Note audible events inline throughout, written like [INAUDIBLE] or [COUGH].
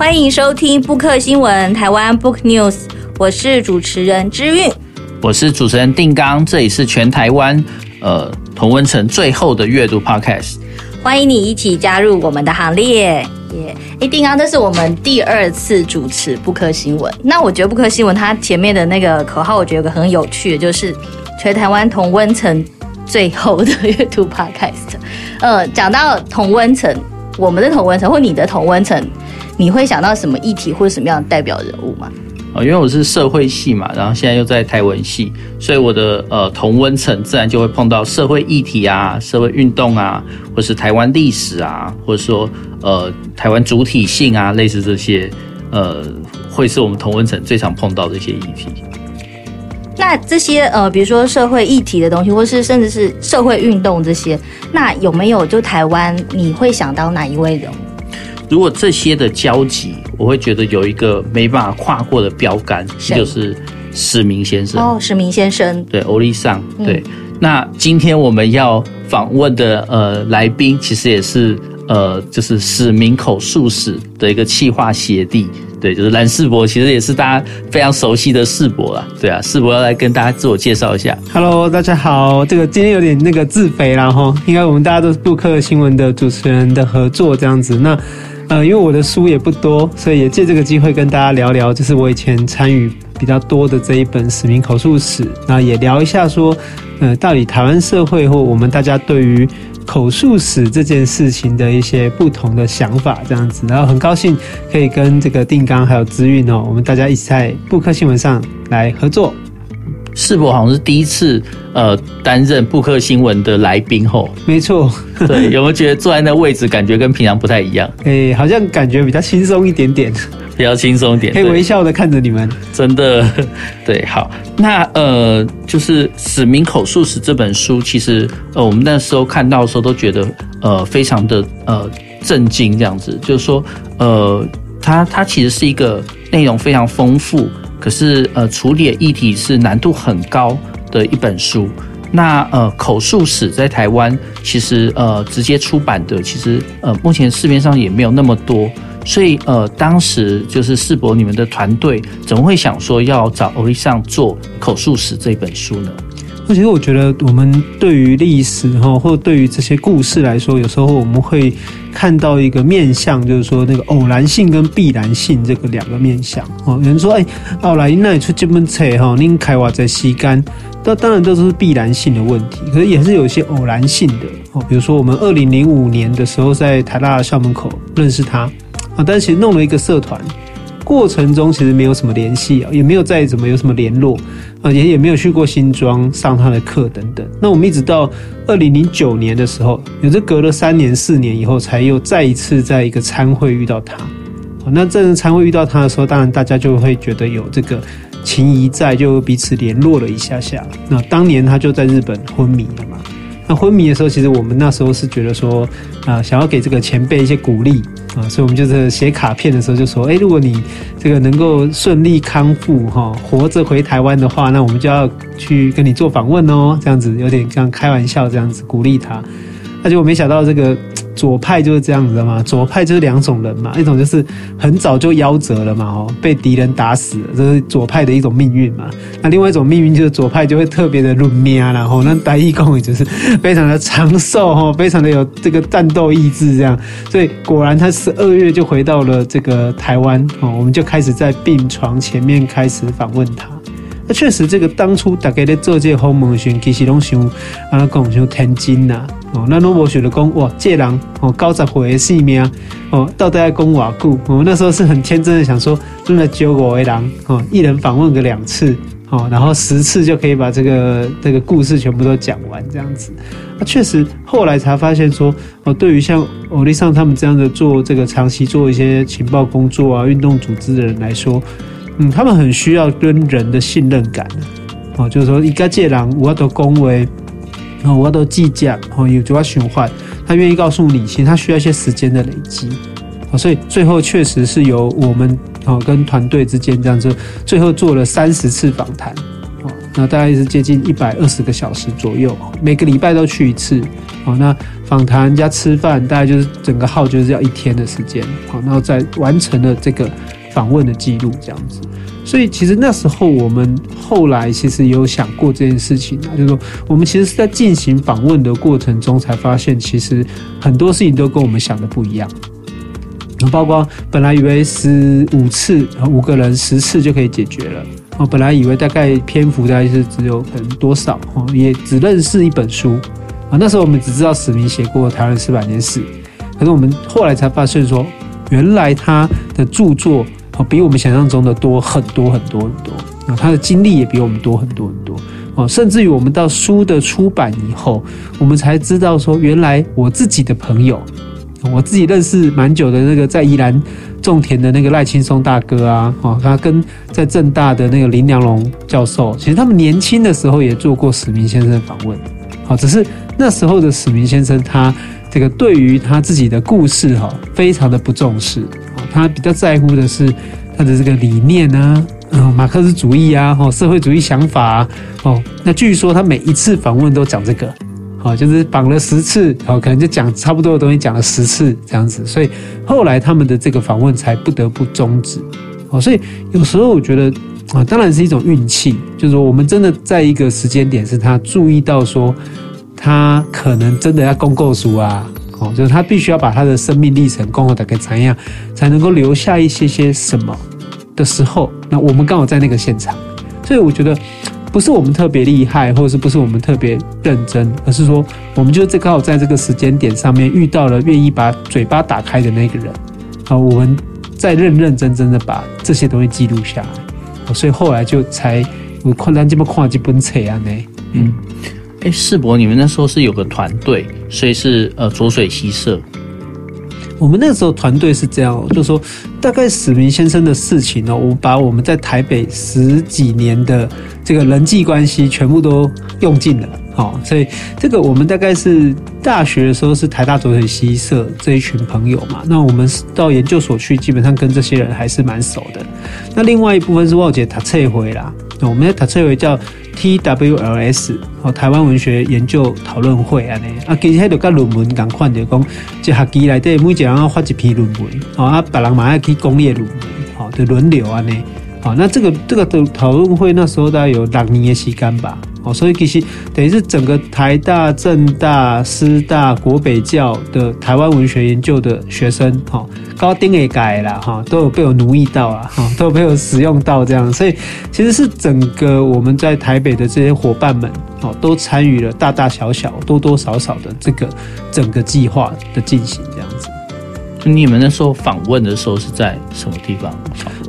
欢迎收听布克新闻台湾 Book News，我是主持人之韵，我是主持人定刚，这里是全台湾呃同温层最后的阅读 Podcast，欢迎你一起加入我们的行列。耶！哎，定刚，这是我们第二次主持布克新闻。那我觉得布克新闻它前面的那个口号，我觉得有个很有趣的，就是全台湾同温层最后的阅读 Podcast。呃，讲到同温层，我们的同温层或你的同温层。你会想到什么议题或者什么样的代表人物吗？因为我是社会系嘛，然后现在又在台文系，所以我的呃同温层自然就会碰到社会议题啊、社会运动啊，或是台湾历史啊，或者说呃台湾主体性啊，类似这些呃，会是我们同温层最常碰到的一些议题。那这些呃，比如说社会议题的东西，或是甚至是社会运动这些，那有没有就台湾你会想到哪一位人物？如果这些的交集，我会觉得有一个没办法跨过的标杆，就是史明先生。哦，史明先生，对，欧丽桑，对。嗯、那今天我们要访问的呃来宾，其实也是呃，就是史明口述史的一个企划协力，对，就是蓝世博，其实也是大家非常熟悉的世博啦，对啊，世博要来跟大家自我介绍一下。Hello，大家好，这个今天有点那个自肥啦齁，应该我们大家都是布克新闻的主持人的合作这样子，那。呃，因为我的书也不多，所以也借这个机会跟大家聊聊，就是我以前参与比较多的这一本史明口述史，那也聊一下说，呃，到底台湾社会或我们大家对于口述史这件事情的一些不同的想法，这样子。然后很高兴可以跟这个定纲还有资韵哦，我们大家一起在布克新闻上来合作。士博好像是第一次呃担任布克新闻的来宾吼，没错，对，[LAUGHS] 有没有觉得坐在那位置感觉跟平常不太一样？哎、欸，好像感觉比较轻松一点点，比较轻松一点，可以微笑的看着你们，真的，[LAUGHS] 对，好，那呃就是《使命口述史》这本书，其实呃我们那时候看到的时候都觉得呃非常的呃震惊，这样子，就是说呃它它其实是一个内容非常丰富。可是，呃，处理的议题是难度很高的一本书。那呃，口述史在台湾其实呃直接出版的，其实呃目前市面上也没有那么多。所以呃，当时就是世博你们的团队怎么会想说要找欧丽桑做口述史这本书呢？其实我觉得，我们对于历史哈，或对于这些故事来说，有时候我们会看到一个面相，就是说那个偶然性跟必然性这个两个面相。哦，有人说，哎，后来那里出这本册哈，您开挖在西干，那当然都是必然性的问题，可是也是有一些偶然性的。哦，比如说我们二零零五年的时候在台大的校门口认识他，啊，但是其实弄了一个社团。过程中其实没有什么联系，也没有再怎么有什么联络啊，也也没有去过新庄上他的课等等。那我们一直到二零零九年的时候，也是隔了三年四年以后，才又再一次在一个餐会遇到他。那这个餐会遇到他的时候，当然大家就会觉得有这个情谊在，就彼此联络了一下下。那当年他就在日本昏迷了嘛。那昏迷的时候，其实我们那时候是觉得说，啊，想要给这个前辈一些鼓励啊，所以我们就是写卡片的时候就说，哎，如果你这个能够顺利康复哈，活着回台湾的话，那我们就要去跟你做访问哦，这样子有点像开玩笑这样子鼓励他。那结果没想到这个。左派就是这样子的嘛，左派就是两种人嘛，一种就是很早就夭折了嘛，哦，被敌人打死，这是左派的一种命运嘛。那另外一种命运就是左派就会特别的论命，然后那台语讲也就是非常的长寿哦，非常的有这个战斗意志这样。所以果然他十二月就回到了这个台湾哦，我们就开始在病床前面开始访问他。那确实这个当初大家在做这个访问时，其实拢想啊讲像天真呐。哦，那拢无想着讲哇，这人哦九十岁的性命哦，到底要讲瓦久？我们那时候是很天真的想说，真的九五为狼哦，一人访问个两次哦，然后十次就可以把这个这个故事全部都讲完这样子。那确实后来才发现说哦，对于像欧丽桑他们这样的做这个长期做一些情报工作啊、运动组织的人来说，嗯，他们很需要跟人的信任感哦，就是说一个这人我都恭维。哦，我都计价，哦，有就要循环，他愿意告诉你，其实他需要一些时间的累积，哦，所以最后确实是由我们哦跟团队之间这样子，最后做了三十次访谈，哦，那大概是接近一百二十个小时左右，每个礼拜都去一次。好，那访谈加吃饭，大概就是整个号就是要一天的时间。好，然后再完成了这个访问的记录，这样子。所以其实那时候我们后来其实有想过这件事情啊，就是说我们其实是在进行访问的过程中才发现，其实很多事情都跟我们想的不一样。包括本来以为十五次，五个人十次就可以解决了。我，本来以为大概篇幅大概是只有可能多少，也只认识一本书。啊，那时候我们只知道史明写过《台湾四百年史》，可是我们后来才发现说，原来他的著作哦比我们想象中的多很多很多很多。啊，他的经历也比我们多很多很多。哦，甚至于我们到书的出版以后，我们才知道说，原来我自己的朋友。我自己认识蛮久的那个在宜兰种田的那个赖青松大哥啊，哦，他跟在政大的那个林良龙教授，其实他们年轻的时候也做过史明先生访问，好，只是那时候的史明先生他这个对于他自己的故事哈，非常的不重视，他比较在乎的是他的这个理念啊，嗯，马克思主义啊，哦，社会主义想法啊，哦，那据说他每一次访问都讲这个。好，就是访了十次，好，可能就讲差不多的东西，讲了十次这样子，所以后来他们的这个访问才不得不终止。哦，所以有时候我觉得啊，当然是一种运气，就是说我们真的在一个时间点，是他注意到说他可能真的要公告书啊，哦，就是他必须要把他的生命历程公告大概怎样，才能够留下一些些什么的时候，那我们刚好在那个现场，所以我觉得。不是我们特别厉害，或者是不是我们特别认真，而是说我们就正好在这个时间点上面遇到了愿意把嘴巴打开的那个人。好，我们再认认真真的把这些东西记录下来，所以后来就才我看咱这么看这本册啊呢。嗯，哎，世博，你们那时候是有个团队，所以是呃浊水溪社。我们那时候团队是这样，就是说大概史明先生的事情呢，我把我们在台北十几年的这个人际关系全部都用尽了，哦，所以这个我们大概是大学的时候是台大左水西社这一群朋友嘛，那我们到研究所去，基本上跟这些人还是蛮熟的。那另外一部分是我姐他撤回啦，那我们的他撤回叫。TWLS 哦，台湾文学研究讨论会安尼啊，其实迄个跟论文共款的，讲一学期内底每一个人要发一篇论文，哦啊，别人嘛要去攻略论文，好，就轮流安尼，好，那这个这个的讨论会那时候大概有两年的时间吧。哦，所以其实等于是整个台大、政大、师大、国北教的台湾文学研究的学生，哈，高丁也改了，哈，都有被我奴役到啊，哈，都有被我使用到这样，所以其实是整个我们在台北的这些伙伴们，哦，都参与了大大小小、多多少少的这个整个计划的进行这样子。你们那时候访问的时候是在什么地方？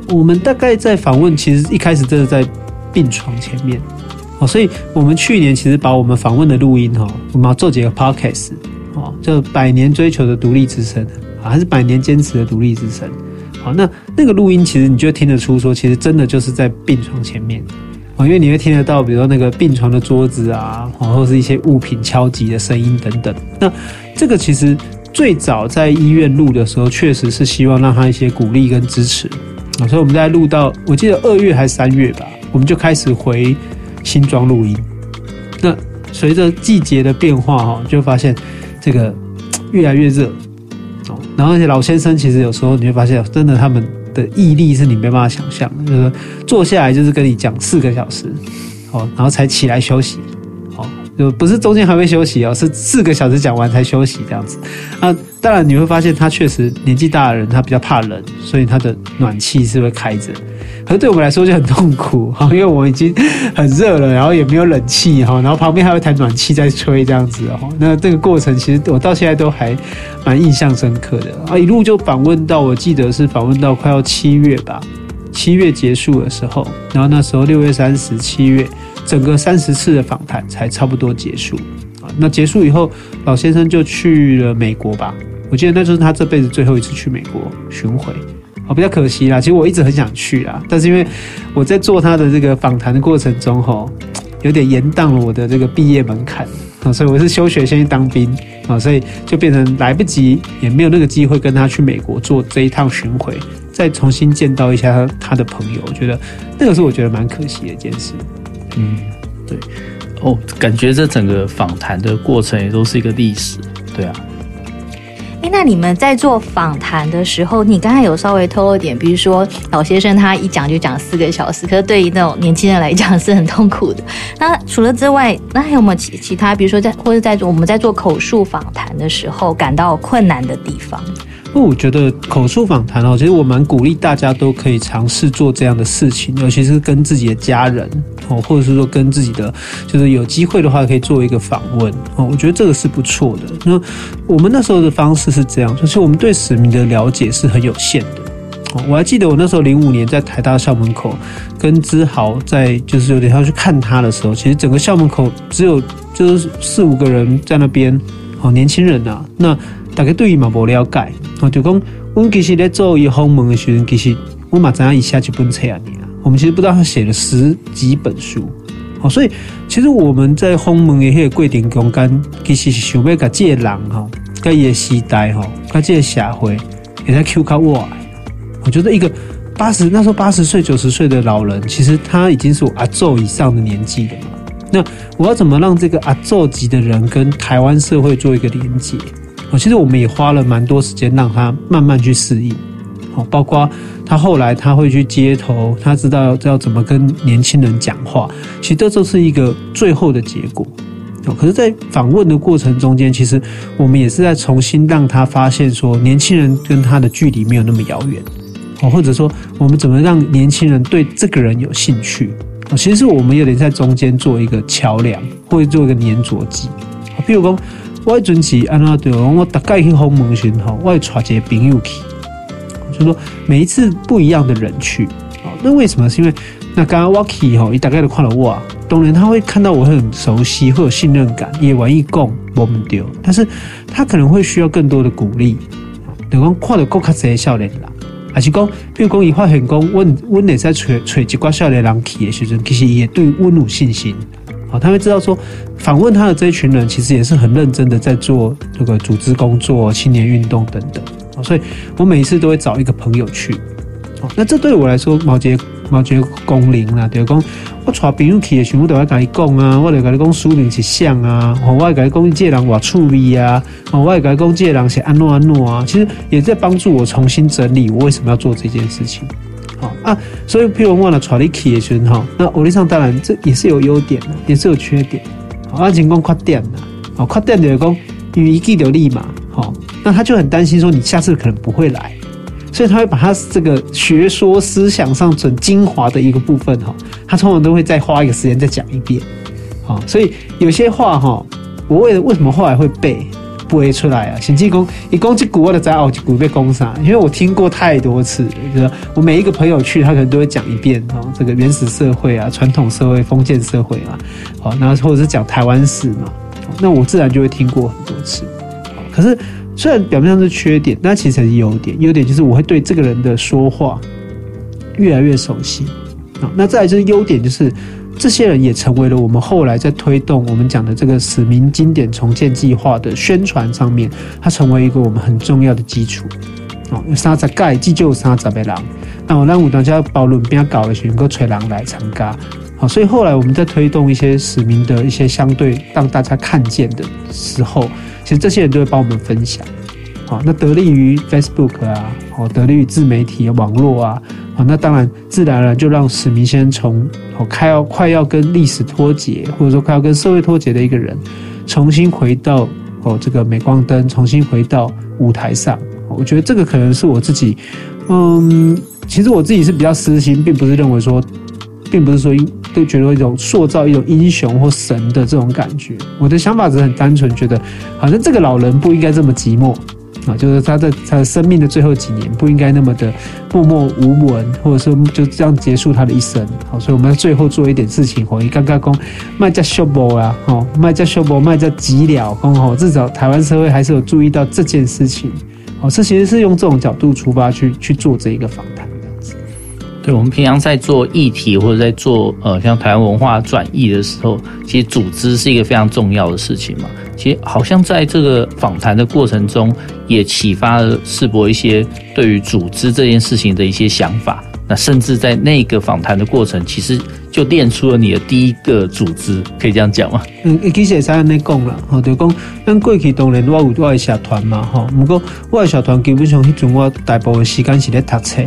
我们大概在访问，其实一开始真的在病床前面。哦，所以我们去年其实把我们访问的录音哈，我们要做几个 podcast 哦，就百年追求的独立之声啊，还是百年坚持的独立之声。好，那那个录音其实你就听得出说，其实真的就是在病床前面啊，因为你会听得到，比如说那个病床的桌子啊，或者是一些物品敲击的声音等等。那这个其实最早在医院录的时候，确实是希望让他一些鼓励跟支持，所以我们在录到我记得二月还是三月吧，我们就开始回。新装录音，那随着季节的变化哈，就发现这个 [TSK] 越来越热哦。然后那些老先生其实有时候你会发现，真的他们的毅力是你没办法想象的，就是坐下来就是跟你讲四个小时，哦，然后才起来休息，哦，就不是中间还会休息哦，是四个小时讲完才休息这样子。那当然你会发现，他确实年纪大的人他比较怕冷，所以他的暖气是会开着。可是对我们来说就很痛苦哈，因为我们已经很热了，然后也没有冷气哈，然后旁边还有一台暖气在吹这样子哈。那这个过程其实我到现在都还蛮印象深刻的啊，一路就访问到，我记得是访问到快要七月吧，七月结束的时候，然后那时候六月三十，七月整个三十次的访谈才差不多结束啊。那结束以后，老先生就去了美国吧，我记得那就是他这辈子最后一次去美国巡回。比较可惜啦，其实我一直很想去啦，但是因为我在做他的这个访谈的过程中，吼，有点延宕了我的这个毕业门槛啊，所以我是休学先去当兵啊，所以就变成来不及，也没有那个机会跟他去美国做这一趟巡回，再重新见到一下他他的朋友，我觉得那个是我觉得蛮可惜的一件事。嗯，对，哦，感觉这整个访谈的过程也都是一个历史，对啊。哎，那你们在做访谈的时候，你刚才有稍微透露点，比如说老先生他一讲就讲四个小时，可是对于那种年轻人来讲是很痛苦的。那除了之外，那还有没有其其他，比如说在或者在我们在做口述访谈的时候感到困难的地方？那我觉得口述访谈哦，其实我蛮鼓励大家都可以尝试做这样的事情，尤其是跟自己的家人哦，或者是说跟自己的，就是有机会的话可以做一个访问哦，我觉得这个是不错的。那我们那时候的方式是这样，就是我们对史明的了解是很有限的哦。我还记得我那时候零五年在台大校门口跟之豪在，就是有点要去看他的时候，其实整个校门口只有就是四五个人在那边哦，年轻人啊，那。大家对于嘛无了解，哦，就讲我其实在做一访问的时候，其实我嘛知影以下几本册啊，我们其实不知道他写了十几本书，哦，所以其实我们在访问的迄个过程中间，其实是想要甲这个人哈，甲伊个时代哈，甲这个社会也在 Q 卡我。我觉得一个八十那时候八十岁九十岁的老人，其实他已经是我阿祖以上的年纪了。那我要怎么让这个阿祖级的人跟台湾社会做一个连接？其实我们也花了蛮多时间让他慢慢去适应，包括他后来他会去街头，他知道要怎么跟年轻人讲话，其实这都是一个最后的结果。可是，在访问的过程中间，其实我们也是在重新让他发现说，年轻人跟他的距离没有那么遥远，或者说我们怎么让年轻人对这个人有兴趣？其实我们有点在中间做一个桥梁，或者做一个粘着剂。比如说。我准时安那对，我大概去访问时候，我会带一个朋友去，就是说每一次不一样的人去，那为什么？是因为那刚刚我去吼，伊大概都看了我，当然他会看到我很熟悉，会有信任感，也愿意讲我们丢，但是他可能会需要更多的鼓励，等讲看到更较侪少年啦，还是讲，比如讲伊发现讲，阮阮会使找找一寡少年人去的时阵，其实也对阮有信心。好，他会知道说，访问他的这一群人其实也是很认真的在做这个组织工作、青年运动等等。所以我每一次都会找一个朋友去。那这对我来说，毛杰毛杰公灵啦，对讲我带朋友去的时候，我都要跟你讲啊，我得跟你讲书名是像啊，我会跟你讲这人我趣味啊，我会跟你讲这人是安诺安诺啊，其实也在帮助我重新整理我为什么要做这件事情。啊，所以譬如我了带你去的时候哈，那欧丽桑当然这也是有优点的，也是有缺点。好，安情讲缺点呐，好，缺点就是讲因为一记得立马，好，那他就很担心说你下次可能不会来，所以他会把他这个学说思想上很精华的一个部分哈，他通常都会再花一个时间再讲一遍。好，所以有些话哈，我为了为什么后来会背？不会出来啊！先进攻一攻击古，我的在奥吉古被攻杀，因为我听过太多次，就是我每一个朋友去，他可能都会讲一遍哦，这个原始社会啊，传统社会，封建社会啊，好，那或者是讲台湾史嘛，那我自然就会听过很多次。可是虽然表面上是缺点，但其实是优点。优点就是我会对这个人的说话越来越熟悉。那再来就是优点就是。这些人也成为了我们后来在推动我们讲的这个史明经典重建计划的宣传上面，它成为一个我们很重要的基础。哦，有三十届，既就有三十个人。那我让我大家讨论边搞的时候，能够吹人来参加。好，所以后来我们在推动一些史明的一些相对让大家看见的时候，其实这些人都会帮我们分享。好，那得力于 Facebook 啊，哦，得力于自媒体网络啊。啊，那当然，自然而然就让史明先从哦，快要快要跟历史脱节，或者说快要跟社会脱节的一个人，重新回到哦这个镁光灯，重新回到舞台上。我觉得这个可能是我自己，嗯，其实我自己是比较私心，并不是认为说，并不是说都觉得一种塑造一种英雄或神的这种感觉。我的想法只是很单纯，觉得好像这个老人不应该这么寂寞。啊，就是他在他的生命的最后几年不应该那么的默默无闻，或者说就这样结束他的一生。好，所以我们最后做一点事情，回刚刚讲卖家修博啊，哦，卖家修博，卖家急了，刚好，至少台湾社会还是有注意到这件事情。哦，这其实是用这种角度出发去去做这一个访谈。对，我们平常在做议题或者在做呃像台湾文化转译的时候，其实组织是一个非常重要的事情嘛。其实好像在这个访谈的过程中，也启发了世博一些对于组织这件事情的一些想法。那甚至在那个访谈的过程，其实就练出了你的第一个组织，可以这样讲吗？嗯，其实会使安尼讲啦，吼，就讲咱过去当然我有我的社团嘛，吼，不过我的社团基本上迄阵我大部分时间是咧读册。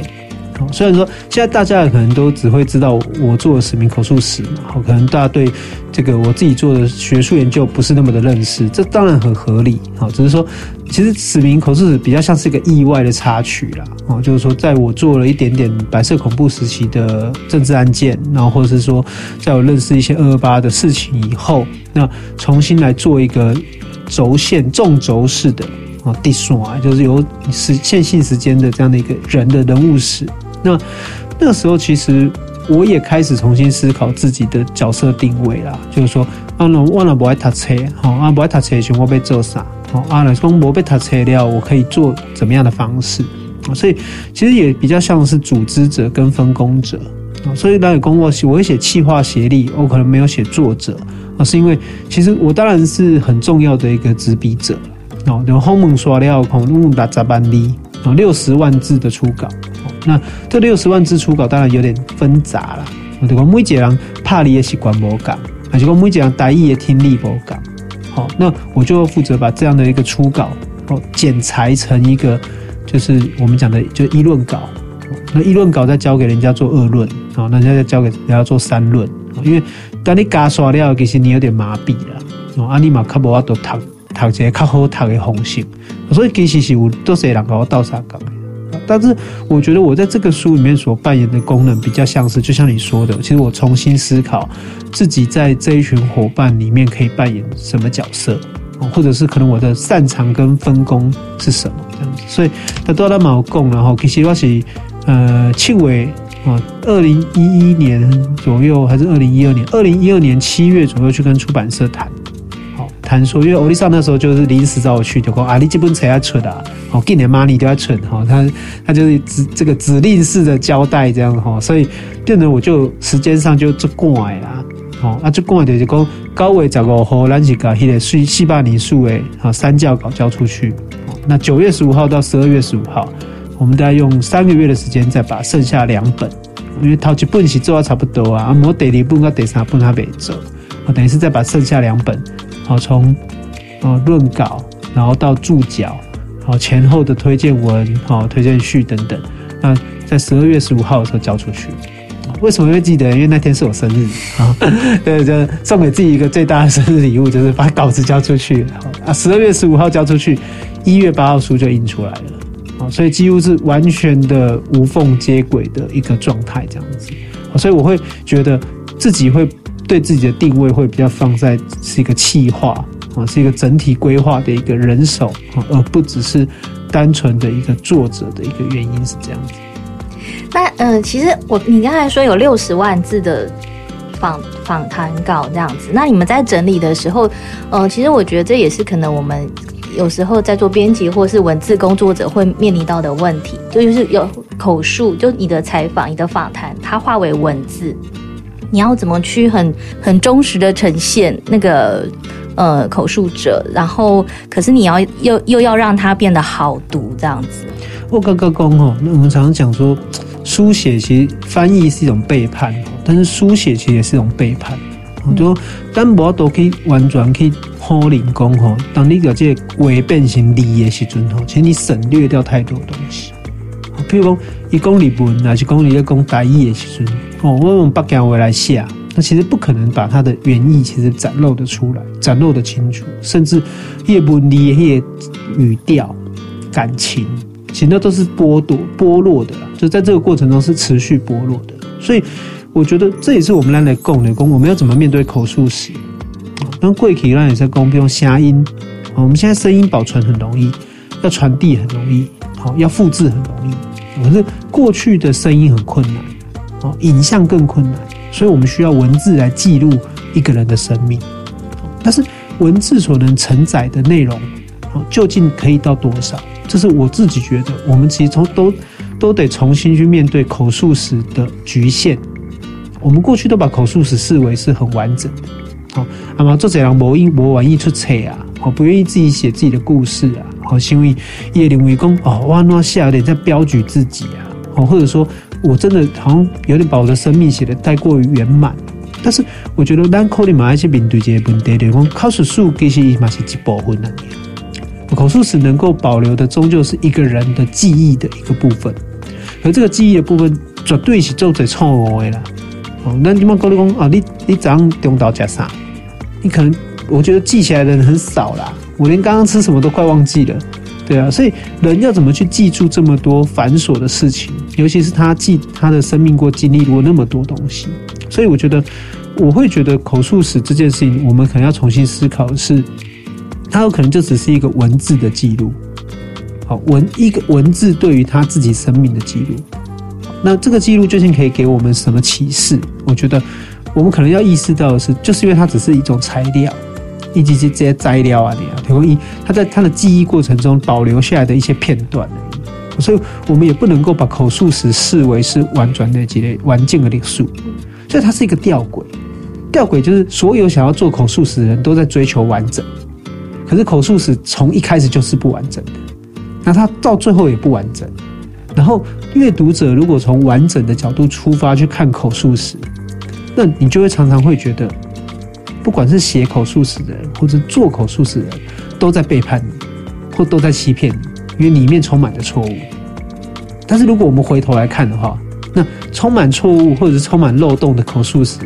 虽然说现在大家可能都只会知道我做了史明口述史嘛，好，可能大家对这个我自己做的学术研究不是那么的认识，这当然很合理，好，只是说其实史明口述史比较像是一个意外的插曲啦，哦，就是说在我做了一点点白色恐怖时期的政治案件，然后或者是说在我认识一些二二八的事情以后，那重新来做一个轴线纵轴式的啊，递送啊，就是由时线性时间的这样的一个人的人物史。那那个时候，其实我也开始重新思考自己的角色定位啦。就是说，啊，那我那不爱读册，哈啊，不爱读册，就我被做啥？好啊，来说我被读册了，我可以做怎么样的方式？所以其实也比较像是组织者跟分工者。所以来讲，我我会写企划协力，我可能没有写作者啊，是因为其实我当然是很重要的一个执笔者。哦，然后门刷了，可能六十万字，哦，六十万字的初稿。那这六十万字初稿当然有点纷杂了。我讲每一个人怕你的习惯不同，还是讲每一个人台语的听力不同。好，那我就负责把这样的一个初稿哦剪裁成一个，就是我们讲的就议论稿。那议论稿再交给人家做二论，好，那人家再交给人家做三论。因为当你加刷了，其实你有点麻痹了。哦，阿尼玛卡博阿都读读一个较好读的方式，所以其实是有多少人跟我斗相共。但是我觉得我在这个书里面所扮演的功能比较像是，就像你说的，其实我重新思考自己在这一群伙伴里面可以扮演什么角色，或者是可能我的擅长跟分工是什么这样子。所以他多了毛共，然后其实我是呃七尾啊，二零一一年左右还是二零一二年，二零一二年七月左右去跟出版社谈。谈说，因为欧丽莎那时候就是临时找我去，就说啊，你这本册要出啊，好，今年妈你都要出哈，他他就是指这个指令式的交代这样哈，所以变成我就时间上就就赶啦，好，啊就赶的就讲九月十五号，咱是把迄个四四百年数诶，好三教稿交出去，那九月十五号到十二月十五号，我们大概用三个月的时间再把剩下两本，因为头一本是做到差不多啊，啊，我第二本跟第三本还没做，我等于是再把剩下两本。好，从呃论稿，然后到注脚，好前后的推荐文，好推荐序等等。那在十二月十五号的时候交出去。为什么会记得？因为那天是我生日啊，[LAUGHS] 对，就送给自己一个最大的生日礼物，就是把稿子交出去。啊，十二月十五号交出去，一月八号书就印出来了。啊，所以几乎是完全的无缝接轨的一个状态，这样子。所以我会觉得自己会。对自己的定位会比较放在是一个企划啊，是一个整体规划的一个人手啊，而不只是单纯的一个作者的一个原因是这样子。那嗯、其实我你刚才说有六十万字的访访谈稿这样子，那你们在整理的时候，呃，其实我觉得这也是可能我们有时候在做编辑或是文字工作者会面临到的问题，就是有口述，就你的采访、你的访谈，它化为文字。你要怎么去很很忠实的呈现那个呃口述者，然后可是你要又又要让他变得好读这样子。我刚刚讲哦，那我们常常讲说，书写其实翻译是一种背叛，但是书写其实也是一种背叛。我就说，单薄都可以完全可以好灵工吼，当你个这话变成字的时阵吼，其实你省略掉太多东西。譬如讲，一公里文还是公里一公台语的时阵。哦，我用北京话来写，那其实不可能把它的原意其实展露的出来，展露的清楚，甚至叶文理叶语调、感情，其实那都是剥夺、剥落的。就在这个过程中是持续剥落的。所以我觉得这也是我们来来共的共，我们要怎么面对口述史？那贵体让也在共，不用声音。我们现在声音保存很容易，要传递很容易，好，要复制很容易。可是过去的声音很困难。影像更困难，所以我们需要文字来记录一个人的生命。但是文字所能承载的内容，究竟可以到多少？这是我自己觉得，我们其实从都都得重新去面对口述史的局限。我们过去都把口述史视为是很完整的，好，那么作者人不愿不愿意出册啊，好，不愿意自己写自己的故事啊，好，因为也认为讲哦，哇，那下有点在标举自己啊，哦，或者说。我真的好像有点把我的生命写得太过于圆满。但是我觉得咱口里嘛一些面对这些问题，讲口述史其实嘛是一部分啊。口述史能够保留的，终究是一个人的记忆的一个部分。而这个记忆的部分，绝对是做在错误的啦。哦，那你们跟你讲啊，你你早上中到吃啥？你可能我觉得记起来的人很少啦。我连刚刚吃什么都快忘记了。对啊，所以人要怎么去记住这么多繁琐的事情？尤其是他记他的生命过、经历过那么多东西。所以我觉得，我会觉得口述史这件事情，我们可能要重新思考的是，它有可能就只是一个文字的记录。好，文一个文字对于他自己生命的记录。那这个记录究竟可以给我们什么启示？我觉得我们可能要意识到的是，就是因为它只是一种材料。以及这些摘料啊，你啊，提供一，他在他的记忆过程中保留下来的一些片段而已，所以我们也不能够把口述史视为是完全的几类完整的历史，所以它是一个吊诡。吊诡就是所有想要做口述史的人都在追求完整，可是口述史从一开始就是不完整的，那它到最后也不完整。然后阅读者如果从完整的角度出发去看口述史，那你就会常常会觉得。不管是写口述史的人，或者做口述史的人，都在背叛你，或都在欺骗你，因为里面充满了错误。但是如果我们回头来看的话，那充满错误或者是充满漏洞的口述史，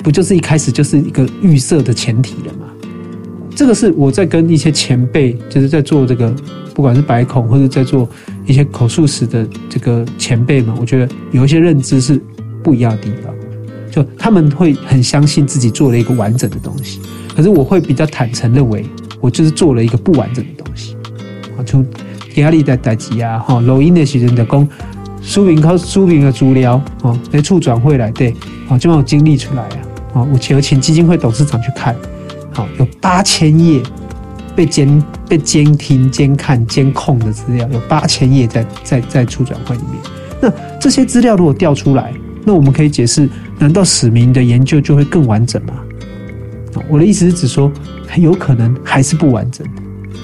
不就是一开始就是一个预设的前提了吗？这个是我在跟一些前辈，就是在做这个，不管是白孔或者在做一些口述史的这个前辈们，我觉得有一些认知是不一样的地方。就他们会很相信自己做了一个完整的东西，可是我会比较坦诚认为，我就是做了一个不完整的东西。啊，从压力的代志啊，哈，录音的时阵就讲书名靠书名的资料，哦，来处转会来对，哦，就把我经历出来啊，哦，我请请基金会董事长去看，好，有八千页被监被监听、监看、监控的资料，有八千页在在在处转会里面。那这些资料如果调出来，那我们可以解释。难道史明的研究就会更完整吗？我的意思是指说，很有可能还是不完整，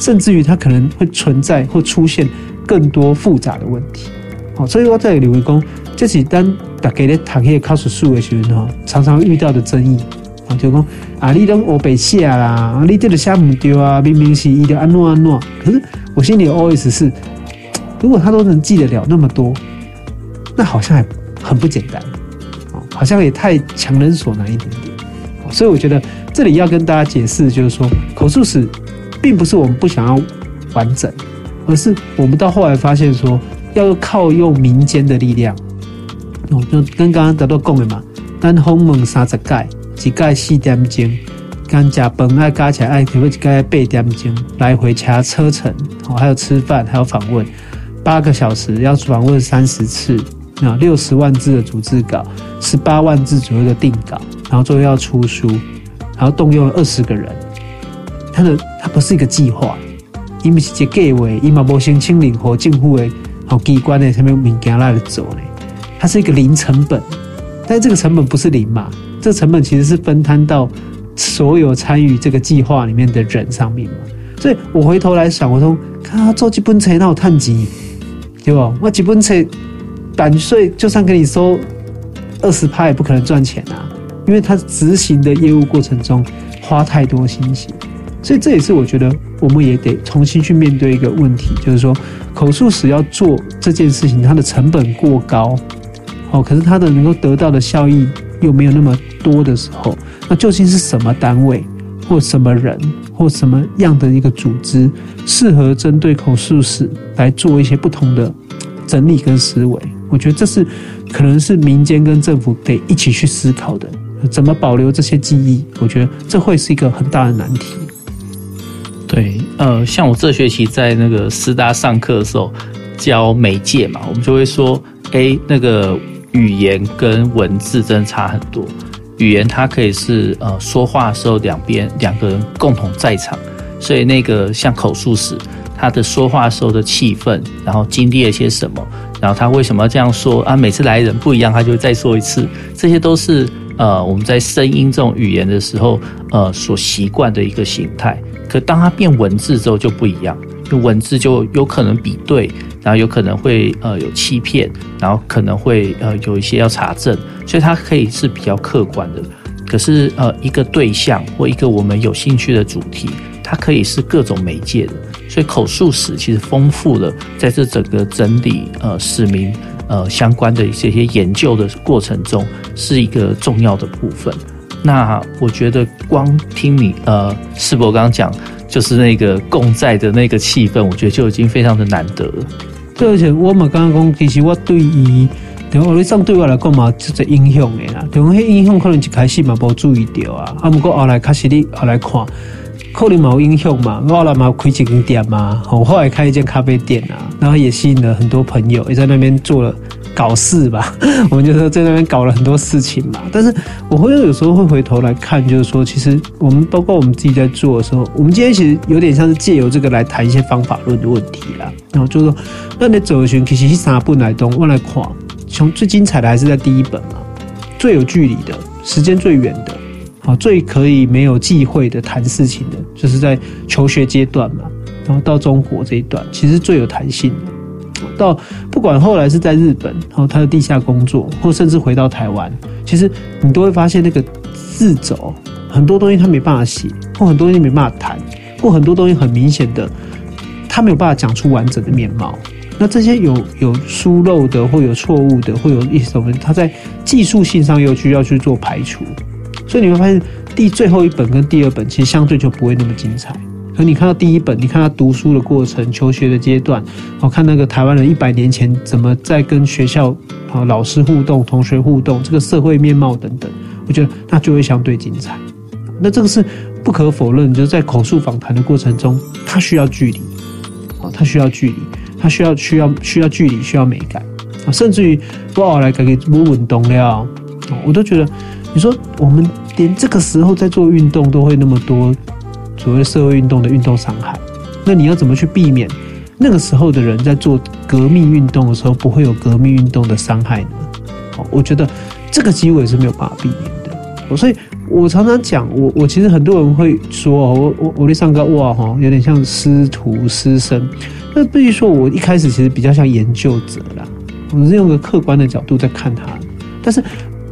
甚至于它可能会存在或出现更多复杂的问题。好，所以我在留意讲，这是当大家咧读迄个考试书的时候，常常遇到的争议啊，就讲啊，你拢乌白写啦，啊，你这个写不对啊，明明是伊的安诺安诺。可是我心里的 OS 是，如果他都能记得了那么多，那好像还很不简单。好像也太强人所难一点点，所以我觉得这里要跟大家解释，就是说口述史并不是我们不想要完整，而是我们到后来发现说要靠用民间的力量，哦，就跟刚刚得到讲的嘛，咱访问三十届，一届四点钟，刚加本爱加起来爱，可不可以一届八点钟，来回车车程，哦，还有吃饭，还有访问，八个小时要访问三十次。啊，六十万字的组织稿，十八万字左右的定稿，然后最后要出书，然后动用了二十个人。他的他不是一个计划，因为是一个计划，伊嘛无先请领和政府的好机关的上面物件来走呢。它是一个零成本，但这个成本不是零嘛？这个成本其实是分摊到所有参与这个计划里面的人上面嘛。所以我回头来想，我说，看他做几本册那有赚钱，对吧？我几本册。版税就算跟你收二十趴，也不可能赚钱啊，因为他执行的业务过程中花太多心血，所以这也是我觉得我们也得重新去面对一个问题，就是说口述史要做这件事情，它的成本过高，哦，可是它的能够得到的效益又没有那么多的时候，那究竟是什么单位或什么人或什么样的一个组织适合针对口述史来做一些不同的整理跟思维？我觉得这是可能是民间跟政府得一起去思考的，怎么保留这些记忆？我觉得这会是一个很大的难题。对，呃，像我这学期在那个师大上课的时候教媒介嘛，我们就会说，哎，那个语言跟文字真的差很多。语言它可以是呃说话的时候两边两个人共同在场，所以那个像口述史，他的说话时候的气氛，然后经历了些什么。然后他为什么要这样说啊？每次来人不一样，他就再说一次。这些都是呃我们在声音这种语言的时候呃所习惯的一个形态。可当他变文字之后就不一样，就文字就有可能比对，然后有可能会呃有欺骗，然后可能会呃有一些要查证，所以它可以是比较客观的。可是呃一个对象或一个我们有兴趣的主题，它可以是各种媒介的。所以口述史其实丰富了在这整个整理呃史明呃相关的一些些研究的过程中，是一个重要的部分。那我觉得光听你呃世博刚刚讲，就是那个共在的那个气氛，我觉得就已经非常的难得了。对，而且我们刚刚讲，其实我对于对我上对我来讲嘛，就是影响的啦。对，我迄影响可能一开始嘛无注意到啊，啊，不过后来开始你后来看，可能嘛有影响嘛。我后来嘛开一间店嘛，我后来开一间咖啡店啊，然后也吸引了很多朋友，也在那边做了。搞事吧，[LAUGHS] 我们就说在那边搞了很多事情嘛。但是我会有时候会回头来看，就是说，其实我们包括我们自己在做的时候，我们今天其实有点像是借由这个来谈一些方法论的问题啦。然后就是说，那你走寻其实是三本来东，我来看，从最精彩的还是在第一本嘛，最有距离的，时间最远的，好，最可以没有忌讳的谈事情的，就是在求学阶段嘛。然后到中国这一段，其实最有弹性的。到不管后来是在日本，然后他的地下工作，或甚至回到台湾，其实你都会发现那个字走很多东西他没办法写，或很多东西没办法谈，或很多东西很明显的他没有办法讲出完整的面貌。那这些有有疏漏的，或有错误的，或有一种他在技术性上又需要去做排除，所以你会发现第最后一本跟第二本其实相对就不会那么精彩。可你看到第一本，你看他读书的过程、求学的阶段，我看那个台湾人一百年前怎么在跟学校啊老师互动、同学互动，这个社会面貌等等，我觉得那就会相对精彩。那这个是不可否认，就是在口述访谈的过程中，它需要距离啊，它需要距离，它需要需要需要距离，需要美感啊，甚至于我来改给不运动了，我都觉得，你说我们连这个时候在做运动都会那么多。所谓社会运动的运动伤害，那你要怎么去避免那个时候的人在做革命运动的时候不会有革命运动的伤害呢？好，我觉得这个机会是没有办法避免的。所以我常常讲，我我其实很多人会说，我我我对上个哇哈，有点像师徒师生。那必须说，我一开始其实比较像研究者啦，我是用个客观的角度在看他，但是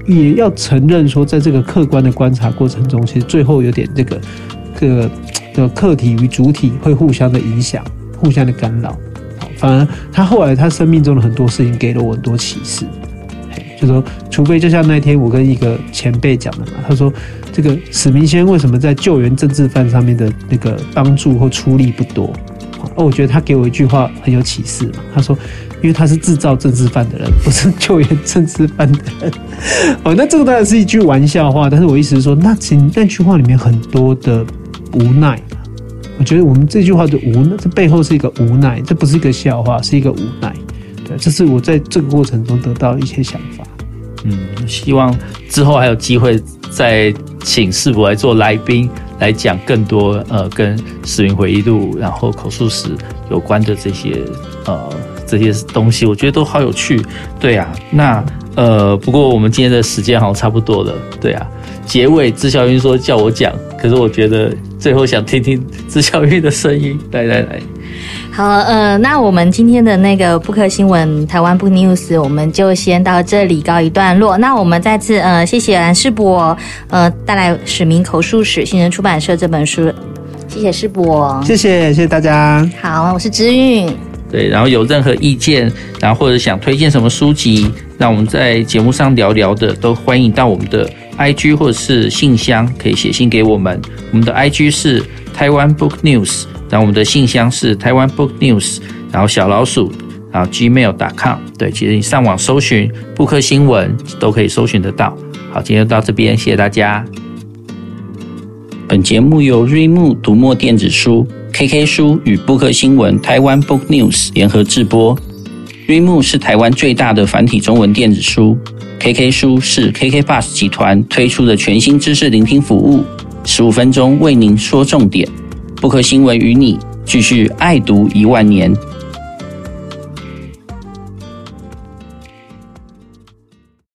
也要承认说，在这个客观的观察过程中，其实最后有点这个。个的客体与主体会互相的影响，互相的干扰。反而他后来他生命中的很多事情给了我很多启示。就说，除非就像那天我跟一个前辈讲的嘛，他说这个史明先为什么在救援政治犯上面的那个帮助或出力不多？哦，我觉得他给我一句话很有启示嘛。他说，因为他是制造政治犯的人，不是救援政治犯的人。哦，[LAUGHS] 那这个当然是一句玩笑话，但是我意思是说，那其实那句话里面很多的。无奈，我觉得我们这句话的无奈，这背后是一个无奈，这不是一个笑话，是一个无奈。对，这是我在这个过程中得到的一些想法。嗯，希望之后还有机会再请世博来做来宾，来讲更多呃跟史明回忆录，然后口述史有关的这些呃这些东西，我觉得都好有趣。对啊，那呃不过我们今天的时间好像差不多了。对啊。结尾，知晓云说叫我讲，可是我觉得最后想听听知晓云的声音。来来来，好，呃，那我们今天的那个布克新闻台湾 Book News，我们就先到这里告一段落。那我们再次呃，谢谢蓝世博呃带来《史明口述史》新人出版社这本书，谢谢世博，谢谢谢谢大家。好，我是知韵。对，然后有任何意见，然后或者想推荐什么书籍，让我们在节目上聊聊的，都欢迎到我们的。IG 或者是信箱可以写信给我们，我们的 IG 是台湾 Book News，然后我们的信箱是台湾 Book News，然后小老鼠，然后 Gmail.com。对，其实你上网搜寻布克新闻都可以搜寻得到。好，今天就到这边，谢谢大家。本节目由瑞木读墨电子书、KK 书与布克新闻台湾 Book News 联合制播。瑞木是台湾最大的繁体中文电子书。KK 书是 KKBus 集团推出的全新知识聆听服务，十五分钟为您说重点。布克新闻与你继续爱读一万年。